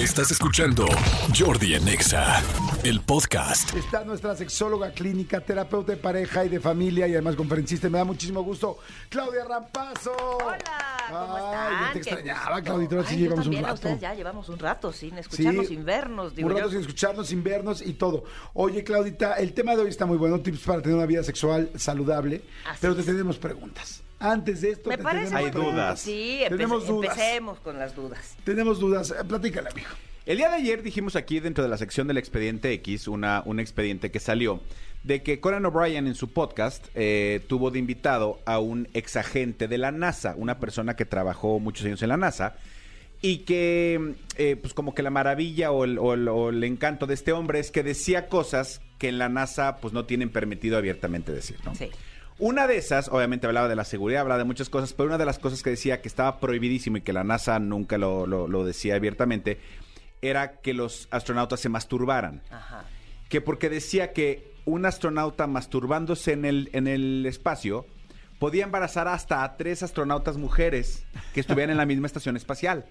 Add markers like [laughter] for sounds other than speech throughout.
Estás escuchando Jordi en Exa, el podcast. Está nuestra sexóloga clínica, terapeuta de pareja y de familia y además conferencista. Me da muchísimo gusto. Claudia Rampazo. Hola, ¿cómo Ay, están? te extrañaba. Ahora sí llevamos un también, a rato. ustedes ya llevamos un rato sin escucharnos, Sí, sin vernos. Digo un rato yo. sin escucharnos, sin vernos y todo. Oye, Claudita, el tema de hoy está muy bueno. Tips para tener una vida sexual saludable. Así pero te tenemos preguntas. Antes de esto, Me te parece tenemos muy Hay dudas. Sí, empe- Tenemos dudas. empecemos con las dudas. Tenemos dudas. Platícale, amigo. El día de ayer dijimos aquí dentro de la sección del expediente X, una, un expediente que salió, de que Conan O'Brien en su podcast eh, tuvo de invitado a un exagente de la NASA, una persona que trabajó muchos años en la NASA, y que eh, pues como que la maravilla o el, o el- o el encanto de este hombre es que decía cosas que en la NASA pues no tienen permitido abiertamente decir, ¿no? Sí. Una de esas, obviamente hablaba de la seguridad, hablaba de muchas cosas, pero una de las cosas que decía que estaba prohibidísimo y que la NASA nunca lo, lo- lo decía abiertamente, era que los astronautas se masturbaran. Ajá. Que porque decía que un astronauta masturbándose en el, en el espacio podía embarazar hasta a tres astronautas mujeres que estuvieran en la misma estación espacial.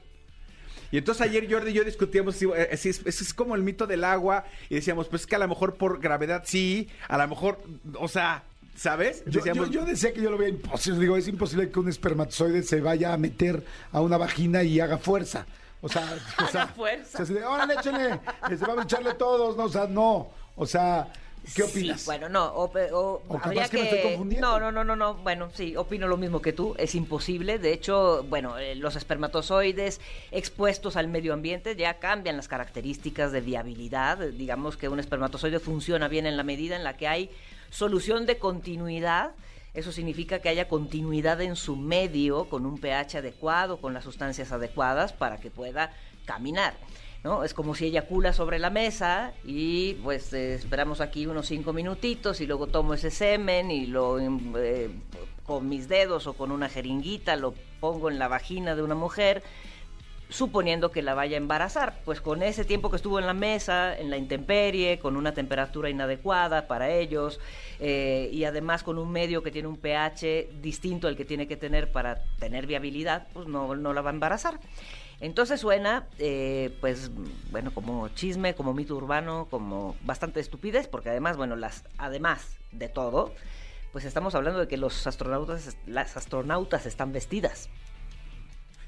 Y entonces ayer Jordi y yo discutíamos si, eh, si es, es- es como el mito del agua y decíamos, pues es que a lo mejor por gravedad sí, a lo mejor, o sea, ¿sabes? Yo, yo, Decíamos, yo decía que yo lo veía imposible. Digo, es imposible que un espermatozoide se vaya a meter a una vagina y haga fuerza. O sea, [laughs] o sea, fuerza. o sea, órale, échenle, este, vamos a echarle todos, no, o sea, no. O sea, ¿qué opinas? Sí, bueno, no, o, o- habría que me estoy confundiendo. No, no, no, no, no, bueno, sí, opino lo mismo que tú, es imposible, de hecho, bueno, eh, los espermatozoides expuestos al medio ambiente ya cambian las características de viabilidad, digamos que un espermatozoide funciona bien en la medida en la que hay solución de continuidad, eso significa que haya continuidad en su medio con un pH adecuado, con las sustancias adecuadas para que pueda caminar. ¿no? Es como si eyacula sobre la mesa y pues eh, esperamos aquí unos cinco minutitos y luego tomo ese semen y lo em, eh, con mis dedos o con una jeringuita lo pongo en la vagina de una mujer suponiendo que la vaya a embarazar. Pues con ese tiempo que estuvo en la mesa, en la intemperie, con una temperatura inadecuada para ellos, eh, y además con un medio que tiene un pH distinto al que tiene que tener para tener viabilidad, pues no, no la va a embarazar. Entonces suena, eh, pues, bueno, como chisme, como mito urbano, como bastante estupidez, porque además, bueno, las, además de todo, pues estamos hablando de que los astronautas, las astronautas están vestidas.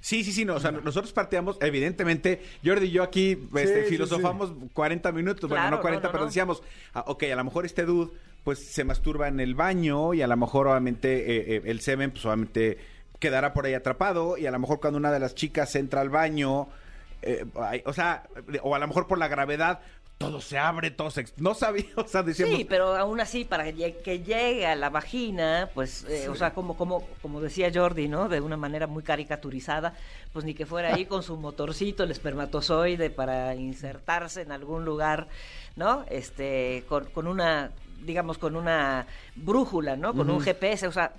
Sí, sí, sí, no, o sea, nosotros partíamos, evidentemente, Jordi y yo aquí este, sí, filosofamos 40 minutos, bueno, no 40, no, no, pero decíamos, ah, ok, a lo mejor este dude, pues se masturba en el baño y a lo mejor, obviamente, eh, eh, el semen, pues obviamente quedará por ahí atrapado y a lo mejor cuando una de las chicas entra al baño, eh, o sea, o a lo mejor por la gravedad, todo se abre, todo se... No sabía, [laughs] o sea, decíamos... Sí, pero aún así, para que llegue, que llegue a la vagina, pues, eh, o sea, como, como, como decía Jordi, ¿no? De una manera muy caricaturizada, pues ni que fuera ahí con su motorcito, el espermatozoide, para insertarse en algún lugar, ¿no? Este, con, con una, digamos, con una brújula, ¿no? Con un GPS, o sea,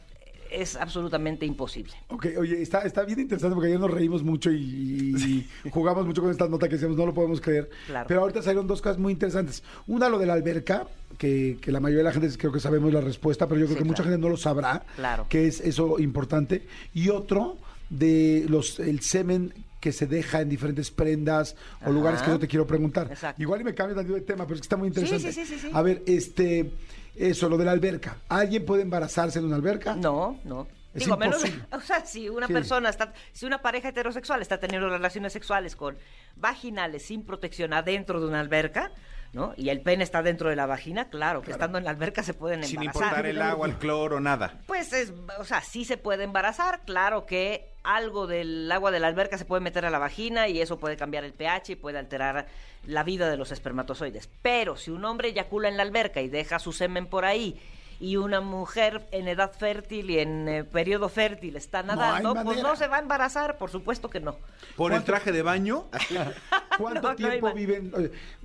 es absolutamente imposible. Ok, oye, está, está bien interesante porque ayer nos reímos mucho y, y jugamos mucho con esta nota que decíamos, no lo podemos creer. Claro. Pero ahorita salieron dos cosas muy interesantes. Una, lo de la alberca, que, que la mayoría de la gente creo que sabemos la respuesta, pero yo creo Sí, que mucha gente no lo sabrá, Claro. que es eso importante. Y otro, de los el semen que se deja en diferentes prendas o lugares que no te quiero preguntar. Exacto. Igual y me cambio de tema, pero es que está muy interesante. sí, sí, sí, sí. A ver, este, eso, lo de la alberca. ¿Alguien puede embarazarse en una alberca? No, no. Es Digo, menos, [laughs] o sea, si una Sí. persona está, si una pareja heterosexual está teniendo relaciones sexuales con vaginales sin protección adentro de una alberca, ¿no? Y el pene está dentro de la vagina, claro, que estando en la alberca se pueden Sin embarazar. importar el agua, el cloro, nada. Pues es, o sea, sí se puede embarazar, claro que algo del agua de la alberca se puede meter a la vagina y eso puede cambiar el pH y puede alterar la vida de los espermatozoides. Pero si un hombre eyacula en la alberca y deja su semen por ahí y una mujer en edad fértil y en eh, periodo fértil está No nadando, pues no se va a embarazar, por supuesto que no. Por el traje de baño. [laughs] ¿Cuánto [laughs] No, tiempo viven?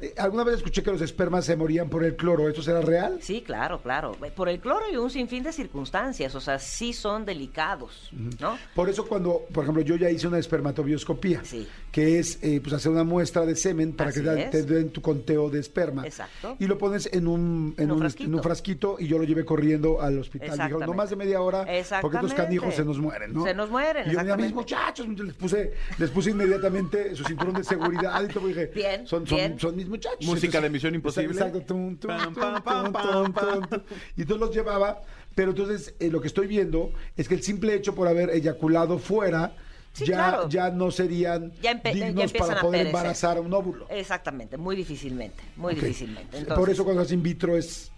Eh, Alguna vez escuché que los espermas se morían por el cloro. ¿Esto será real? Sí, claro, claro. Por el cloro y un sinfín de circunstancias, o sea, sí son delicados, ¿no? Por eso cuando, por ejemplo, yo ya hice una espermatobioscopía, Sí. que es eh, pues hacer una muestra de semen para Así que te, den tu conteo de esperma. Exacto. Y lo pones en un, en En un un, frasquito. en un frasquito y yo lo llevé corriendo al hospital. Dijeron, no más de media hora, porque estos canijos se nos mueren, ¿no? Se nos mueren, Y yo, mira, mis muchachos, les puse, les puse inmediatamente su cinturón de seguridad bajadito, porque dije, Bien, son, son, bien. son mis muchachos. Música de Misión Imposible. Exacto, tum, tum, Pam, tum, pam, pam, tum, pam, tum, pam. tum, tum. Y entonces los llevaba, pero entonces eh, lo que estoy viendo es que el simple hecho por haber eyaculado fuera, Sí, ya, claro. ya no serían Ya empe- ya dignos para poder embarazar a un óvulo. Exactamente, muy difícilmente, muy difícilmente. por eso cuando es in vitro es...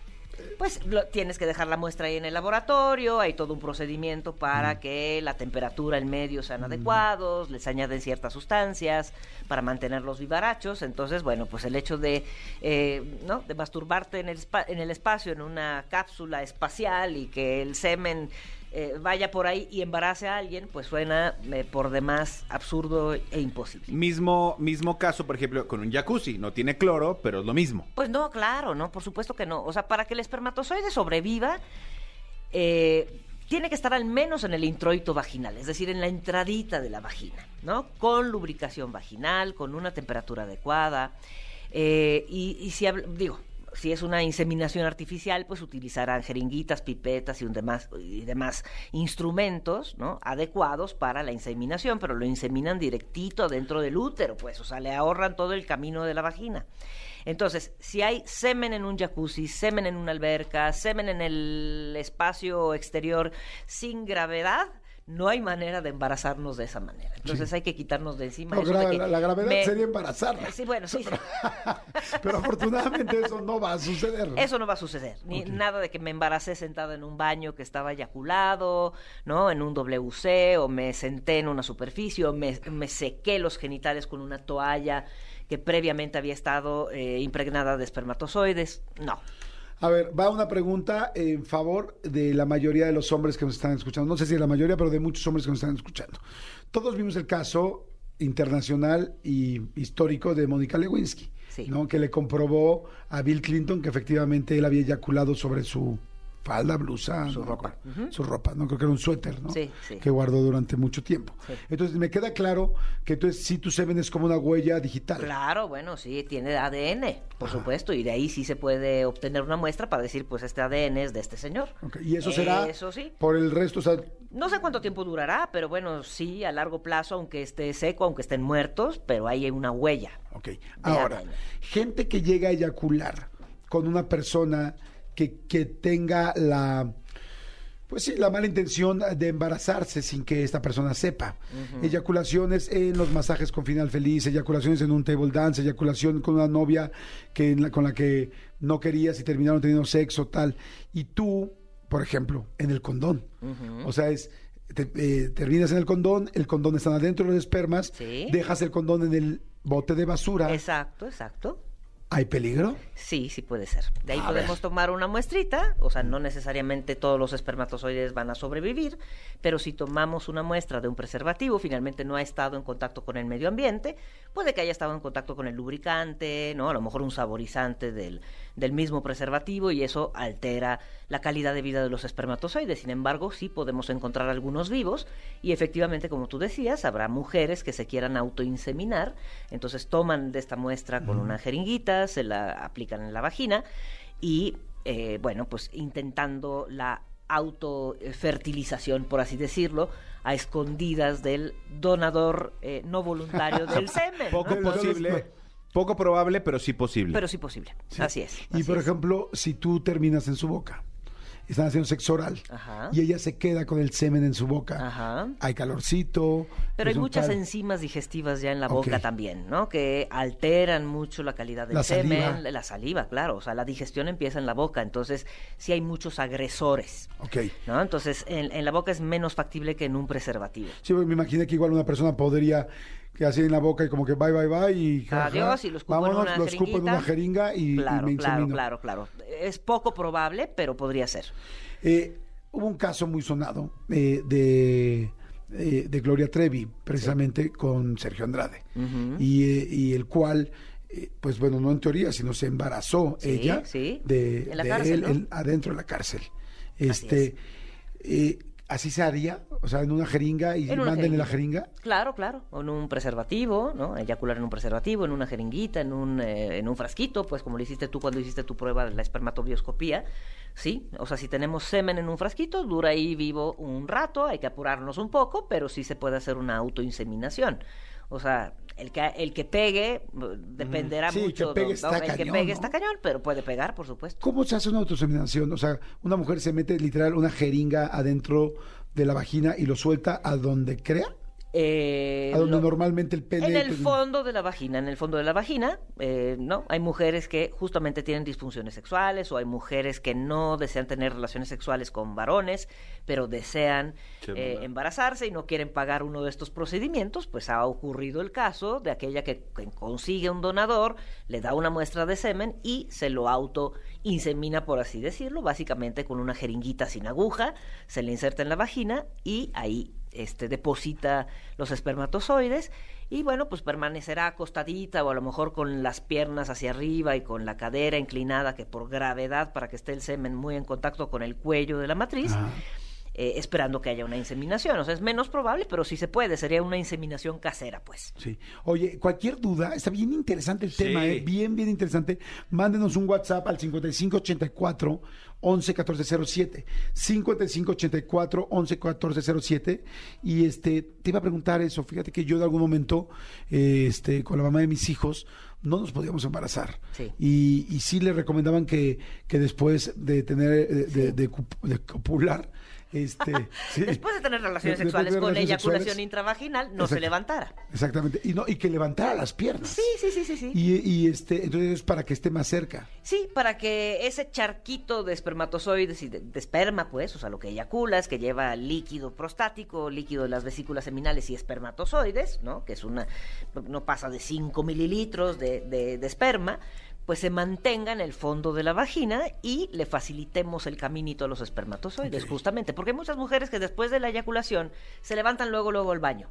Pues lo- tienes que dejar la muestra ahí en el laboratorio, hay todo un procedimiento para que la temperatura, el medio sean adecuados, les añaden ciertas sustancias para mantenerlos vivarachos. Entonces, bueno, pues el hecho de, eh, ¿no? de masturbarte en el, en el espacio, en una cápsula espacial y que el semen eh, vaya por ahí y embarace a alguien, pues suena eh, por demás absurdo e imposible. Mismo, mismo caso, por ejemplo, con un jacuzzi. No tiene cloro, pero es lo mismo. Pues no, claro, no, por supuesto que no. O sea, para que el espermatozoide sobreviva, eh, tiene que estar al menos en el introito vaginal, es decir, en la entradita de la vagina, ¿no? Con lubricación vaginal, con una temperatura adecuada. eh, y, y si digo, si es una inseminación artificial, pues utilizarán jeringuitas, pipetas y, demás instrumentos ¿no? adecuados para la inseminación, pero lo inseminan directito dentro del útero, pues, o sea, le ahorran todo el camino de la vagina. Entonces, si hay semen en un jacuzzi, semen en una alberca, semen en el espacio exterior sin gravedad, no hay manera de embarazarnos de esa manera. Entonces hay que quitarnos de encima. No, eso de que la, la gravedad me- sería embarazarla. Sí, bueno, sí. sí. [laughs] Pero afortunadamente eso no va a suceder. Eso no va a suceder. Ni nada de que me embaracé sentada en un baño que estaba eyaculado, ¿no? En un WC, o me senté en una superficie, o me, me sequé los genitales con una toalla que previamente había estado eh, impregnada de espermatozoides. No. A ver, va una pregunta en favor de la mayoría de los hombres que nos están escuchando. No sé si de la mayoría, pero de muchos hombres que nos están escuchando. Todos vimos el caso internacional y histórico de Mónica Lewinsky, Sí. ¿no? que le comprobó a Bill Clinton que efectivamente él había eyaculado sobre su falda, blusa, Su no ropa. su ropa, no creo que era un suéter, ¿no? Sí, sí. Que guardó durante mucho tiempo. Sí. Entonces me queda claro que entonces sí tu semen es como una huella digital. Claro, bueno, sí, tiene ADN, por supuesto, y de ahí sí se puede obtener una muestra para decir, pues este ADN es de este señor. Y eso será Eso sí. por el resto, o sea, No sé cuánto tiempo durará, pero bueno, sí, a largo plazo, aunque esté seco, aunque estén muertos, pero ahí hay una huella. Ok. Ahora, ADN. gente que llega a eyacular con una persona que, que tenga la, pues sí, la mala intención de embarazarse sin que esta persona sepa. Eyaculaciones en los masajes con final feliz, eyaculaciones en un table dance, eyaculación con una novia que en la- con la que no querías y terminaron teniendo sexo, tal. Y tú, por ejemplo, en el condón. O sea, es... te- eh, terminas en el condón, el condón está adentro de los espermas, Sí. dejas el condón en el bote de basura. Exacto, exacto. ¿Hay peligro? Sí, sí puede ser. De ahí A podemos ver. tomar una muestrita, o sea, no necesariamente todos los espermatozoides van a sobrevivir, pero si tomamos una muestra de un preservativo, finalmente no ha estado en contacto con el medio ambiente, puede que haya estado en contacto con el lubricante, ¿no? A lo mejor un saborizante del, del mismo preservativo y eso altera la calidad de vida de los espermatozoides. Sin embargo, sí podemos encontrar algunos vivos y efectivamente, como tú decías, habrá mujeres que se quieran autoinseminar, entonces toman de esta muestra con una jeringuita, se la aplican en la vagina y, eh, bueno, pues intentando la autofertilización, por así decirlo, a escondidas del donador eh, no voluntario [laughs] del semen. Poco ¿no? posible, poco probable, pero sí posible. Pero sí posible. Así es. Y así por es. ejemplo, si tú terminas en su boca, están haciendo sexo oral, Ajá. y ella se queda con el semen en su boca, Ajá. hay calorcito. Pero hay muchas enzimas digestivas ya en la boca también, ¿no? Que alteran mucho la calidad del La semen, saliva. la saliva, claro. O sea, la digestión empieza en la boca, entonces sí hay muchos agresores, Ok. ¿no? Entonces en, en la boca es menos factible que en un preservativo. Sí, me imaginé que igual una persona podría que así en la boca y como que bye, bye, bye y Adiós y lo escupo en vámonos, una lo escupo en una jeringa y, y claro, me claro, claro, claro. Es poco probable, pero podría ser. Eh, hubo un caso muy sonado eh, de, eh, de Gloria Trevi, precisamente con Sergio Andrade, y, eh, y el cual, eh, pues bueno, no en teoría, sino se embarazó Sí, ella sí. de, En la de cárcel, él ¿no? él adentro de la cárcel. Este, eh, ¿Así se haría? O sea, en una jeringa y En una manden la jeringuita. jeringa. Claro, claro. O en un preservativo, ¿no? Eyacular en un preservativo, en una jeringuita, en un, eh, en un frasquito, pues como lo hiciste tú cuando hiciste tu prueba de la espermatobioscopía. Sí, o sea, si tenemos semen en un frasquito, dura ahí vivo un rato, hay que apurarnos un poco, pero sí se puede hacer una autoinseminación. O sea, El que, el que pegue uh, dependerá Sí, el que mucho. pegue ¿no? el que cañón, pegue ¿no? está cañón, pero puede pegar, por supuesto. ¿Cómo se hace una autoseminación? O sea, una mujer se mete literal una jeringa adentro de la vagina y lo suelta a donde crea, Eh, a donde lo- normalmente el pene... En el pues, fondo de la vagina, en el fondo de la vagina, eh, ¿no? Hay mujeres que justamente tienen disfunciones sexuales o hay mujeres que no desean tener relaciones sexuales con varones, pero desean eh, embarazarse y no quieren pagar uno de estos procedimientos, pues ha ocurrido el caso de aquella que, que consigue un donador, le da una muestra de semen y se lo auto insemina, por así decirlo, básicamente con una jeringuita sin aguja, se le inserta en la vagina y ahí este, deposita los espermatozoides y bueno, pues permanecerá acostadita o a lo mejor con las piernas hacia arriba y con la cadera inclinada que por gravedad para que esté el semen muy en contacto con el cuello de la matriz. Eh, esperando que haya una inseminación. O sea, es menos probable, pero sí se puede. Sería una inseminación casera, pues. Sí. Oye, cualquier duda, está bien interesante el Sí. tema, ¿eh? bien, bien interesante. Mándenos un WhatsApp al 5584 111407. 5584 111407. Y este, te iba a preguntar eso. Fíjate que yo de algún momento, eh, este, con la mamá de mis hijos, no nos podíamos embarazar. Sí. Y, y sí le recomendaban que, que después de tener, de, de- de cup- de copular, este, [laughs] sí. Después de tener relaciones De- de sexuales tener con relaciones eyaculación sexuales. intravaginal, no se levantara. Exactamente. Y, no, y que levantara las piernas. Sí, sí, sí, sí, sí. Y, y, este, entonces es para que esté más cerca. Sí, para que ese charquito de espermatozoides y de, de esperma, pues, o sea, lo que eyaculas, que lleva líquido prostático, líquido de las vesículas seminales y espermatozoides, ¿no? Que es una, no pasa de 5 mililitros de- de esperma, pues se mantenga en el fondo de la vagina y le facilitemos el caminito a los espermatozoides, justamente, porque hay muchas mujeres que después de la eyaculación se levantan luego, luego al baño.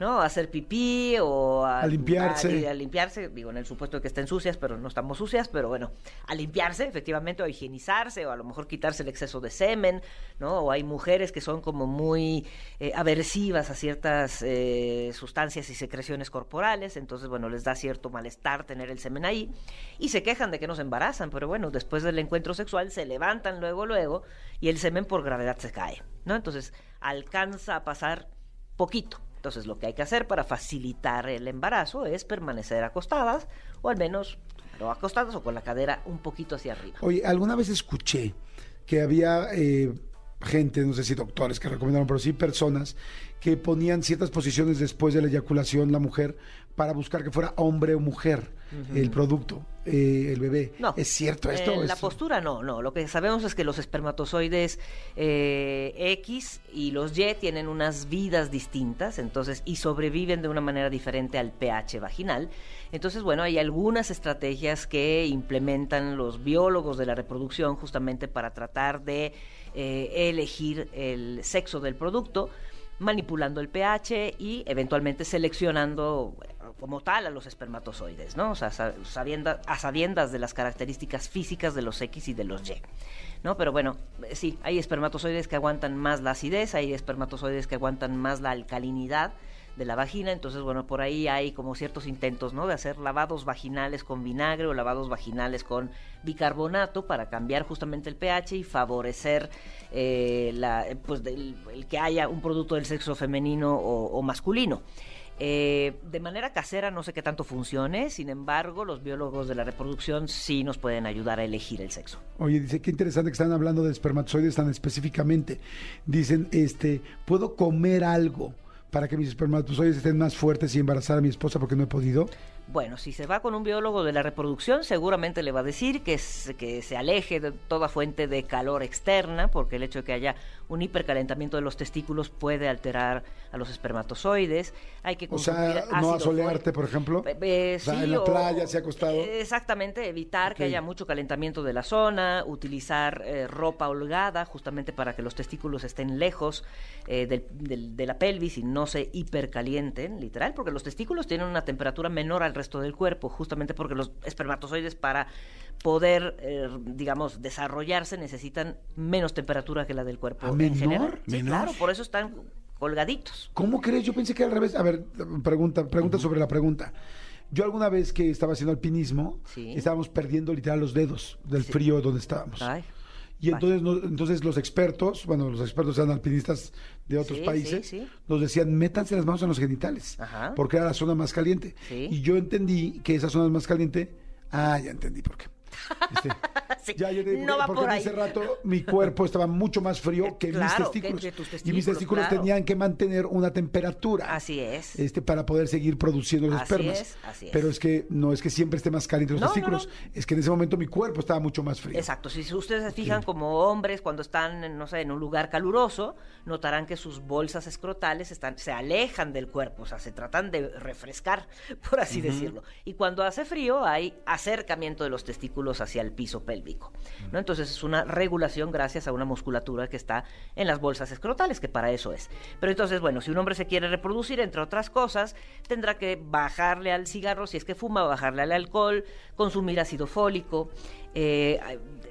¿No? A hacer pipí o a, A limpiarse. a- a limpiarse, digo, en el supuesto de que estén sucias, pero no estamos sucias, pero bueno, a limpiarse efectivamente o a higienizarse o a lo mejor quitarse el exceso de semen, ¿no? O hay mujeres que son como muy eh, aversivas a ciertas eh, sustancias y secreciones corporales, entonces, bueno, les da cierto malestar tener el semen ahí y se quejan de que no se embarazan, pero bueno, después del encuentro sexual se levantan luego, luego y el semen por gravedad se cae, ¿no? Entonces, alcanza a pasar poquito. Entonces, lo que hay que hacer para facilitar el embarazo es permanecer acostadas, o al menos o acostadas o con la cadera un poquito hacia arriba. Oye, alguna vez escuché que había eh, gente, no sé si doctores que recomendaron, pero sí personas que ponían ciertas posiciones después de la eyaculación la mujer para buscar que fuera hombre o mujer el producto, eh, el bebé. No. ¿Es cierto esto? La postura no, no. Lo que sabemos es que los espermatozoides eh, X y los Y tienen unas vidas distintas, entonces, y sobreviven de una manera diferente al pH vaginal. Entonces, bueno, hay algunas estrategias que implementan los biólogos de la reproducción justamente para tratar de eh, elegir el sexo del producto manipulando el pH y eventualmente seleccionando como tal a los espermatozoides, ¿no? O sea, a sabiendas de las características físicas de los X y de los Y, ¿no? Pero bueno, eh, sí, hay espermatozoides que aguantan más la acidez, hay espermatozoides que aguantan más la alcalinidad de la vagina, entonces bueno, por ahí hay como ciertos intentos, ¿no? De hacer lavados vaginales con vinagre o lavados vaginales con bicarbonato para cambiar justamente el pH y favorecer eh, la, pues el que haya un producto del sexo femenino o, o masculino. Eh, de manera casera no sé qué tanto funcione, sin embargo, los biólogos de la reproducción sí nos pueden ayudar a elegir el sexo. Oye, dice, qué interesante que están hablando de espermatozoides tan específicamente. Dicen, este, ¿puedo comer algo para que mis espermatozoides estén más fuertes y embarazar a mi esposa porque no he podido? Bueno, si se va con un biólogo de la reproducción, seguramente le va a decir que, se- que se aleje de toda fuente de calor externa, porque el hecho de que haya un hipercalentamiento de los testículos puede alterar a los espermatozoides. Hay que O consumir sea, no asolearte, por ejemplo. Eh, eh, O sea, sí, en la o- playa, se ha acostado. Exactamente, evitar que haya mucho calentamiento de la zona, utilizar eh, ropa holgada justamente para que los testículos estén lejos eh, del- del- de la pelvis y no se hipercalienten, literal, porque los testículos tienen una temperatura menor al resto del cuerpo, justamente porque los espermatozoides para poder, eh, digamos, desarrollarse necesitan menos temperatura que la del cuerpo ¿Ah, en menor? general. Sí, ¿Menor? claro, por eso están colgaditos. ¿Cómo crees? Yo pensé que al revés. A ver, pregunta, pregunta sobre la pregunta. Yo alguna vez que estaba haciendo alpinismo, Sí. estábamos perdiendo literal los dedos del frío donde estábamos. Ay. Y entonces, no- entonces los expertos, bueno, los expertos eran alpinistas de otros Sí, países, sí, sí. nos decían, métanse las manos en los genitales, Ajá. porque era la zona más caliente. Y yo entendí que esa zona es más caliente. Ah, ya entendí por qué. Este, [laughs] Sí, ya, entendí por no va porque por en ahí. ese rato mi cuerpo estaba mucho más frío que mis Claro, testículos. que tus y mis testículos, testículos claro. tenían que mantener una temperatura. Así es. Este, para poder seguir produciendo los Así espermas. es, así es. Pero es que no es que siempre esté más caliente los No, testículos, no. es que en ese momento mi cuerpo estaba mucho más frío. Exacto, si ustedes se fijan como hombres cuando están, en, no sé, en un lugar caluroso, notarán que sus bolsas escrotales están, se alejan del cuerpo, o sea, se tratan de refrescar, [laughs] por así decirlo. Y cuando hace frío hay acercamiento de los testículos hacia el piso pélvico, ¿no? Entonces es una regulación gracias a una musculatura que está en las bolsas escrotales, que para eso es. Pero entonces, bueno, si un hombre se quiere reproducir, entre otras cosas, tendrá que bajarle al cigarro si es que fuma, bajarle al alcohol, consumir ácido fólico, eh,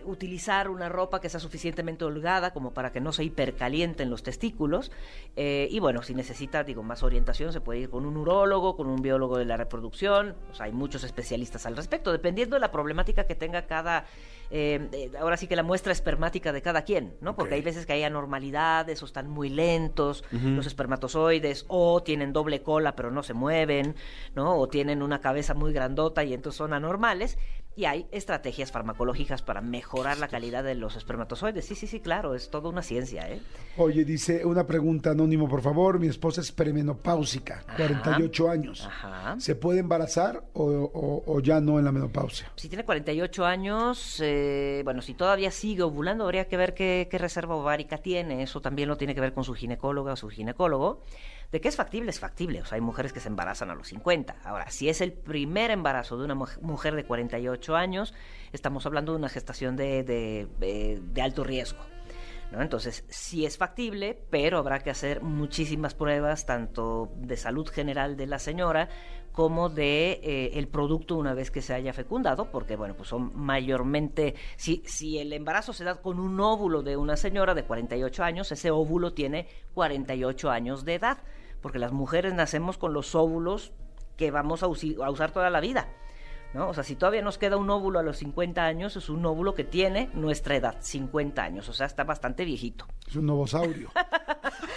utilizar una ropa que sea suficientemente holgada como para que no se hipercalienten los testículos. eh, y bueno, si necesita, digo, más orientación, se puede ir con un urólogo, con un biólogo de la reproducción. O sea, hay muchos especialistas al respecto, dependiendo de la problemática que tenga cada. eh, ahora sí que la muestra espermática de cada quien, ¿no? Porque hay veces que hay anormalidades o están muy lentos los espermatozoides o tienen doble cola pero no se mueven, ¿no? O tienen una cabeza muy grandota y entonces son anormales. Y hay estrategias farmacológicas para mejorar la calidad de los espermatozoides. Sí, sí, sí, claro, es toda una ciencia, ¿eh? Oye, dice una pregunta anónimo, por favor. Mi esposa es perimenopáusica, Ajá. 48 años. Ajá. ¿Se puede embarazar o, o- o ya no en la menopausia? Si tiene 48 años, eh, bueno, si todavía sigue ovulando, habría que ver qué, qué reserva ovárica tiene. Eso también lo tiene que ver con su ginecóloga o su ginecólogo. De que es factible, es factible. O sea, hay mujeres que se embarazan a los 50. Ahora, si es el primer embarazo de una muj- mujer de 48 años, estamos hablando de una gestación de, de- de- de alto riesgo. ¿no? Entonces, sí es factible, pero habrá que hacer muchísimas pruebas, tanto de salud general de la señora como de eh, el producto una vez que se haya fecundado, porque bueno, pues son mayormente, si, si el embarazo se da con un óvulo de una señora de 48 años, ese óvulo tiene 48 años de edad, porque las mujeres nacemos con los óvulos que vamos a, usar toda la vida. ¿no? O sea, si todavía nos queda un óvulo a los 50 años, es un óvulo que tiene nuestra edad, 50 años, o sea, está bastante viejito. Es un novosaurio. [laughs]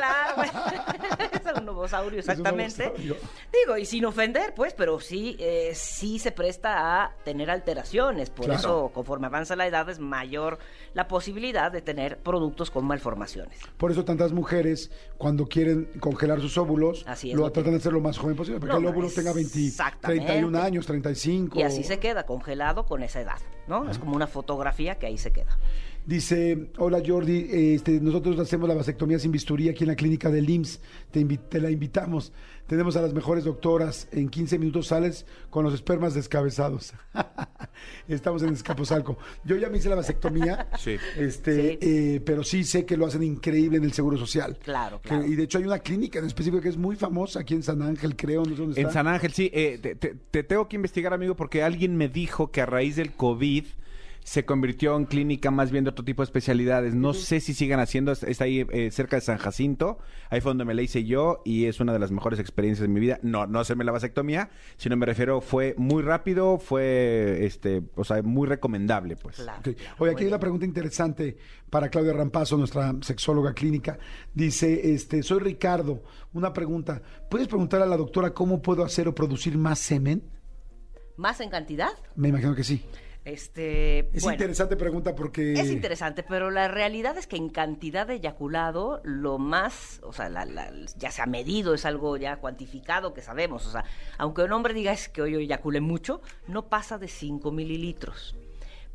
Claro, [laughs] es un novosaurio, un exactamente. novosaurio. Digo, y sin ofender, pues, pero sí, eh, sí se presta a tener alteraciones. Por Claro. eso, conforme avanza la edad, es mayor la posibilidad de tener productos con malformaciones. Por eso tantas mujeres, cuando quieren congelar sus óvulos, Así es, lo lo tratan de hacer lo más joven posible, porque el óvulo tenga 20, exactamente. 31 años, 35. Y así se queda congelado con esa edad, ¿no? Es como una fotografía que ahí se queda. Dice, hola Jordi, este, nosotros hacemos la vasectomía sin bisturí aquí en la clínica del IMSS, te, invi- te la invitamos. Tenemos a las mejores doctoras, en 15 minutos sales con los espermas descabezados. [laughs] Estamos en Escaposalco. Yo ya me hice la vasectomía, [laughs] Sí. este, Sí. eh, pero sí sé que lo hacen increíble en el Seguro Social. Claro, Que- claro. y de hecho hay una clínica en específico que es muy famosa aquí en San Ángel, creo, no sé dónde está. En San Ángel, sí. eh, te, te- te tengo que investigar, amigo, porque alguien me dijo que a raíz del COVID se convirtió en clínica más bien de otro tipo de especialidades. No sé si sigan haciendo, es- está ahí eh, cerca de San Jacinto. Ahí fue donde me la hice yo y es una de las mejores experiencias de mi vida. No, no hacerme la vasectomía, sino me refiero, fue muy rápido, fue, este, o sea, muy recomendable, pues. Claro. Oye, aquí hay una pregunta interesante para Claudia Rampazo, nuestra sexóloga clínica. Dice, este, soy Ricardo. Una pregunta. ¿Puedes preguntar a la doctora cómo puedo hacer o producir más semen? ¿Más en cantidad? Me imagino que sí. Este, Es bueno. interesante pregunta porque... Es interesante, pero la realidad es que en cantidad de eyaculado, lo más, o sea, la- la- ya se ha medido, es algo ya cuantificado que sabemos. O sea, aunque un hombre diga es que hoy eyaculé mucho, no pasa de 5 mililitros.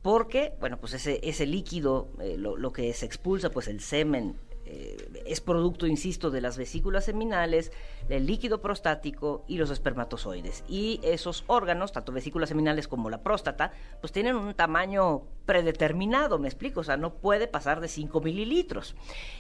Porque, bueno, pues ese, ese líquido, eh, lo, lo que se expulsa, pues el semen, eh, es producto, insisto, de las vesículas seminales, del líquido prostático y los espermatozoides. Y esos órganos, tanto vesículas seminales como la próstata, pues tienen un tamaño predeterminado, me explico, o sea, no puede pasar de 5 mililitros.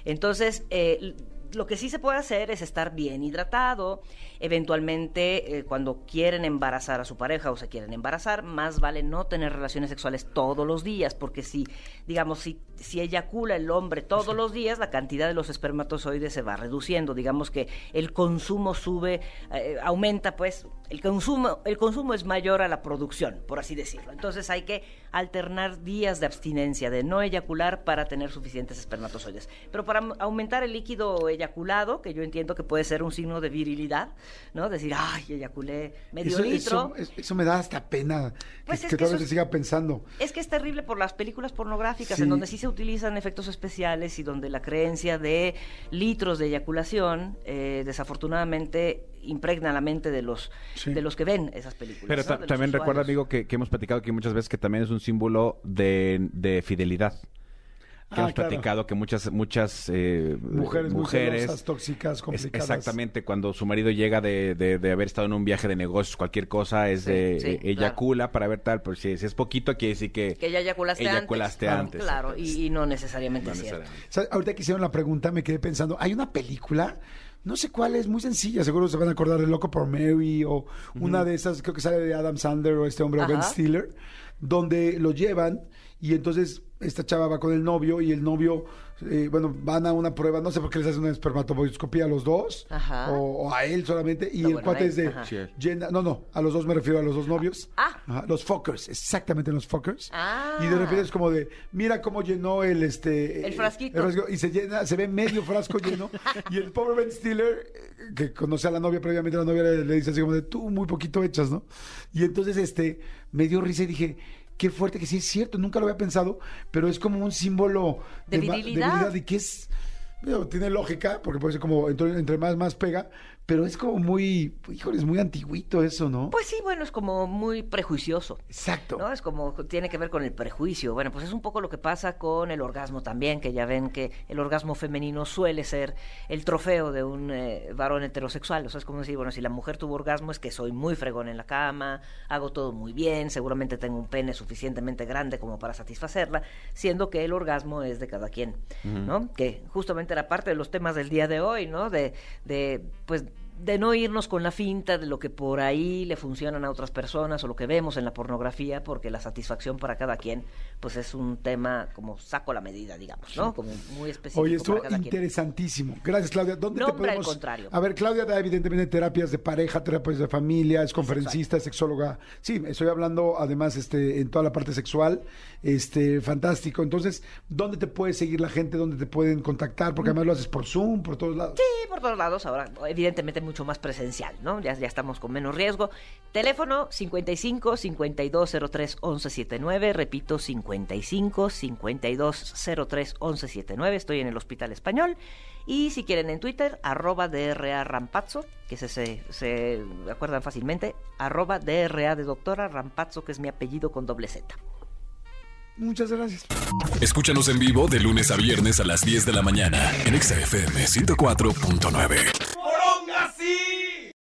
Entonces, eh, lo que sí se puede hacer es estar bien hidratado. Eventualmente, eh, cuando quieren embarazar a su pareja o se quieren embarazar, más vale no tener relaciones sexuales todos los días, porque si, digamos, si, si eyacula el hombre todos los días, la cantidad de los espermatozoides se va reduciendo. Digamos que el consumo sube, eh, aumenta, pues, el consumo, el consumo es mayor a la producción, por así decirlo. Entonces hay que alternar días de abstinencia, de no eyacular para tener suficientes espermatozoides. Pero para aumentar el líquido eyaculado, que yo entiendo que puede ser un signo de virilidad, ¿no? Decir, ay, eyaculé medio Eso, litro. eso, eso me da hasta pena Pues que, es que que todavía eso se siga pensando. Es que es terrible por las películas pornográficas, Sí. en donde sí se utilizan efectos especiales y donde la creencia de litros de eyaculación, eh, desafortunadamente, impregna la mente de los, Sí. de los que ven esas películas. Pero también recuerda, amigo, que, que hemos platicado aquí muchas veces que también es un símbolo de, de fidelidad. Que Ah, hemos claro. platicado que muchas muchas eh, Mujeres, muy mujeres celosas, tóxicas, es- complicadas. exactamente cuando su marido llega de, de- de haber estado en un viaje de negocios cualquier cosa es Sí, de sí, eh, claro. eyacula para ver tal pero si, si es poquito quiere decir que, Que ya eyaculaste, eyaculaste antes. antes. Claro, y, y no necesariamente No es cierto. necesariamente. O sea, ahorita que hicieron la pregunta, me quedé pensando, hay una película, no sé cuál es, muy sencilla, seguro se van a acordar de Loco por Mary o una de esas, creo que sale de Adam Sandler o este hombre, o Ben. Stiller, donde lo llevan y entonces esta chava va con el novio y el novio, eh, bueno, van a una prueba, no sé por qué les hacen una espermatoboidoscopía a los dos Ajá. o, o a él solamente y No, el bueno, cuate es de llena, no, no, a los dos me refiero a los dos novios. Ah. Ajá, los fuckers, exactamente los fuckers. Ah. Y de repente es como de, mira cómo llenó el este El frasquito. el frasco, y se llena, se ve medio frasco lleno [laughs] y el pobre Ben Stiller que conoce a la novia previamente, la novia le, le dice así como de tú muy poquito echas, ¿no? Y entonces este me dio risa y dije Qué fuerte que sí es cierto, nunca lo había pensado, pero es como un símbolo De ma- virilidad. y que es digo, tiene lógica, porque puede ser como entre, entre más más pega, pero es como muy, híjole, es muy antiguito eso, ¿no? Pues sí, bueno, es como muy prejuicioso. Exacto. ¿no? Es como, tiene que ver con el prejuicio. Bueno, pues es un poco lo que pasa con el orgasmo también, que ya ven que el orgasmo femenino suele ser el trofeo de un eh, varón heterosexual. O sea, es como decir, bueno, si la mujer tuvo orgasmo es que soy muy fregón en la cama, hago todo muy bien, seguramente tengo un pene suficientemente grande como para satisfacerla, siendo que el orgasmo es de cada quien, ¿no? Que justamente era parte de los temas del día de hoy, ¿no? De, de pues de no irnos con la finta de lo que por ahí le funcionan a otras personas o lo que vemos en la pornografía, porque la satisfacción para cada quien, pues es un tema como saco la medida, digamos, ¿no? Como muy específico Oye, para quien. interesantísimo. Gracias, Claudia. ¿Dónde No, te hombre, al podemos...? contrario. A ver, Claudia da evidentemente terapias de pareja, terapias de familia, es conferencista, es sexóloga. Sí, estoy hablando además este en toda la parte sexual. Este, fantástico. Entonces, ¿dónde te puede seguir la gente? ¿Dónde te pueden contactar? Porque además lo haces por Zoom, por todos lados. Sí, por todos lados, ahora evidentemente mucho más presencial, ¿no? Ya, ya estamos con menos riesgo. Teléfono 55 5203 1179, repito 55 5203 1179, estoy en el Hospital Español. Y si quieren en Twitter, arroba DRA Rampazzo, que se, se, se acuerdan fácilmente, arroba DRA de doctora Rampazzo, que es mi apellido con doble Z. Muchas gracias. Escúchanos en vivo de lunes a viernes a las 10 de la mañana en Exa FM 104.9.